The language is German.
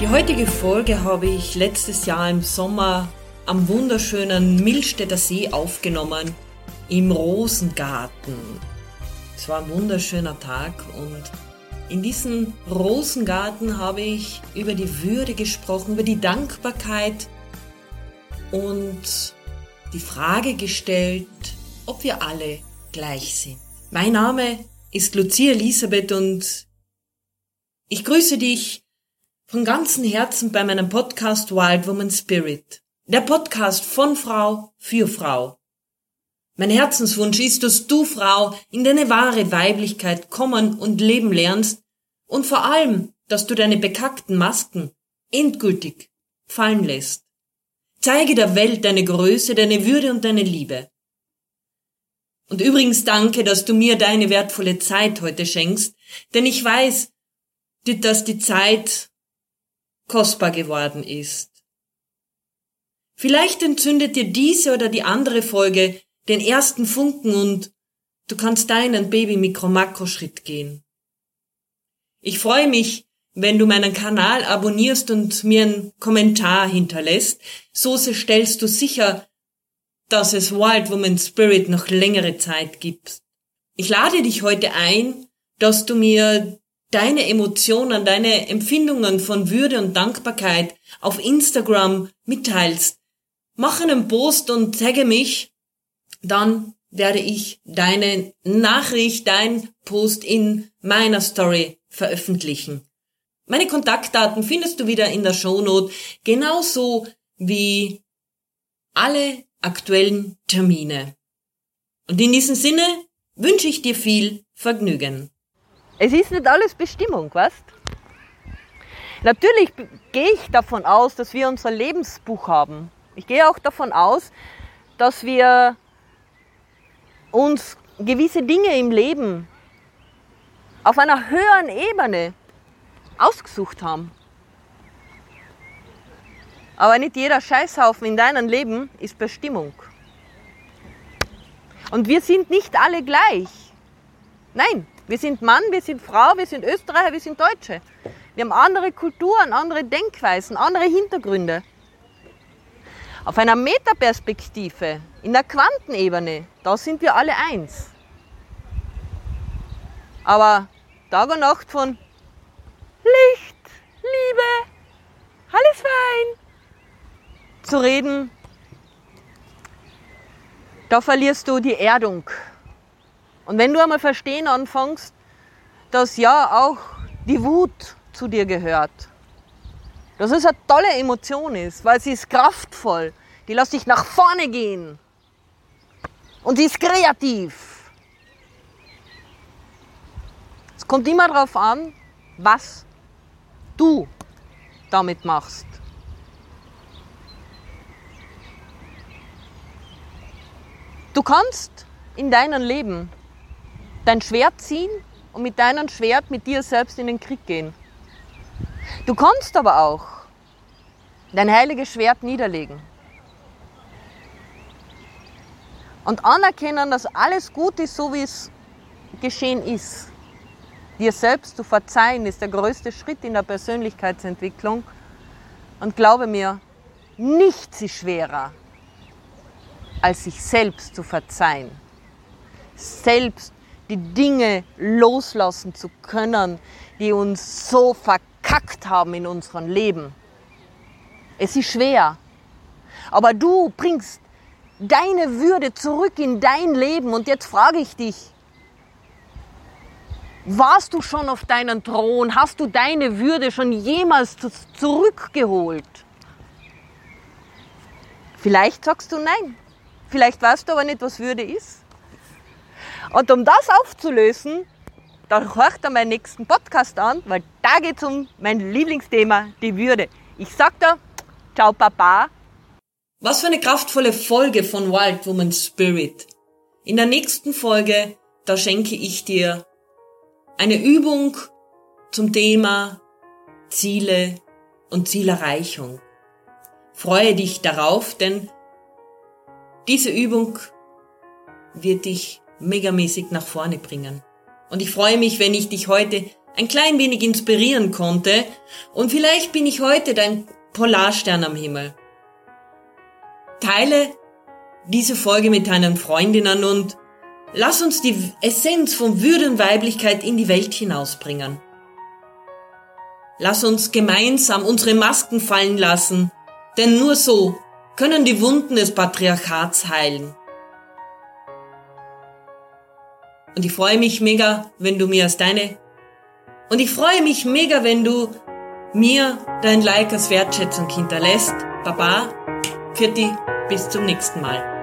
Die heutige Folge habe ich letztes Jahr im Sommer am wunderschönen Millstätter See aufgenommen, im Rosengarten. Es war ein wunderschöner Tag und in diesem Rosengarten habe ich über die Würde gesprochen, über die Dankbarkeit und die Frage gestellt, ob wir alle gleich sind. Mein Name ist Lucia Elisabeth und ich grüße dich von ganzem Herzen bei meinem Podcast Wild Woman Spirit. Der Podcast von Frau für Frau. Mein Herzenswunsch ist, dass du, Frau, in deine wahre Weiblichkeit kommen und leben lernst und vor allem, dass du deine bekackten Masken endgültig fallen lässt. Zeige der Welt deine Größe, deine Würde und deine Liebe. Und übrigens danke, dass du mir deine wertvolle Zeit heute schenkst, denn ich weiß, dass die Zeit kostbar geworden ist. Vielleicht entzündet dir diese oder die andere Folge den ersten Funken und du kannst deinen Baby-Mikro-Makro-Schritt gehen. Ich freue mich, wenn du meinen Kanal abonnierst und mir einen Kommentar hinterlässt. So stellst du sicher, dass es Wild Woman Spirit noch längere Zeit gibt. Ich lade dich heute ein, dass du mir deine Emotionen, deine Empfindungen von Würde und Dankbarkeit auf Instagram mitteilst. Mach einen Post und tagge mich, dann werde ich deine Nachricht, dein Post in meiner Story veröffentlichen. Meine Kontaktdaten findest du wieder in der Shownote, genauso wie alle aktuellen Termine. Und in diesem Sinne wünsche ich dir viel Vergnügen. Es ist nicht alles Bestimmung, weißt? Natürlich gehe ich davon aus, dass wir unser Lebensbuch haben. Ich gehe auch davon aus, dass wir uns gewisse Dinge im Leben auf einer höheren Ebene ausgesucht haben. Aber nicht jeder Scheißhaufen in deinem Leben ist Bestimmung. Und wir sind nicht alle gleich. Nein, wir sind Mann, wir sind Frau, wir sind Österreicher, wir sind Deutsche. Wir haben andere Kulturen, andere Denkweisen, andere Hintergründe. Auf einer Metaperspektive, in der Quantenebene, da sind wir alle eins. Aber Tag und Nacht von Licht, Liebe, alles fein, zu reden, da verlierst du die Erdung. Und wenn du einmal verstehen anfängst, dass ja auch die Wut zu dir gehört, dass es eine tolle Emotion ist, weil sie ist kraftvoll, die lässt dich nach vorne gehen und sie ist kreativ. Es kommt immer darauf an, was du damit machst. Du kannst in deinem Leben dein Schwert ziehen und mit deinem Schwert mit dir selbst in den Krieg gehen. Du kannst aber auch dein heiliges Schwert niederlegen und anerkennen, dass alles gut ist, so wie es geschehen ist. Dir selbst zu verzeihen ist der größte Schritt in der Persönlichkeitsentwicklung. Und glaube mir, nichts ist schwerer als sich selbst zu verzeihen. Selbst die Dinge loslassen zu können, die uns so verkackt haben in unserem Leben. Es ist schwer, aber du bringst deine Würde zurück in dein Leben. Und jetzt frage ich dich, warst du schon auf deinen Thron? Hast du deine Würde schon jemals zurückgeholt? Vielleicht sagst du nein. Vielleicht weißt du aber nicht, was Würde ist. Und um das aufzulösen, da hört er meinen nächsten Podcast an, weil da geht es um mein Lieblingsthema, die Würde. Ich sag dir, ciao Papa. Was für eine kraftvolle Folge von Wild Woman Spirit. In der nächsten Folge, da schenke ich dir eine Übung zum Thema Ziele und Zielerreichung. Freue dich darauf, denn diese Übung wird dich megamäßig nach vorne bringen. Und ich freue mich, wenn ich dich heute ein klein wenig inspirieren konnte und vielleicht bin ich heute dein Polarstern am Himmel. Teile diese Folge mit deinen Freundinnen und lass uns die Essenz von Würde und Weiblichkeit in die Welt hinausbringen. Lass uns gemeinsam unsere Masken fallen lassen, denn nur so können die Wunden des Patriarchats heilen. Und ich freue mich mega, wenn du mir als deine und ich freue mich mega, wenn du mir dein Like als Wertschätzung hinterlässt. Baba, Pfiat bis zum nächsten Mal.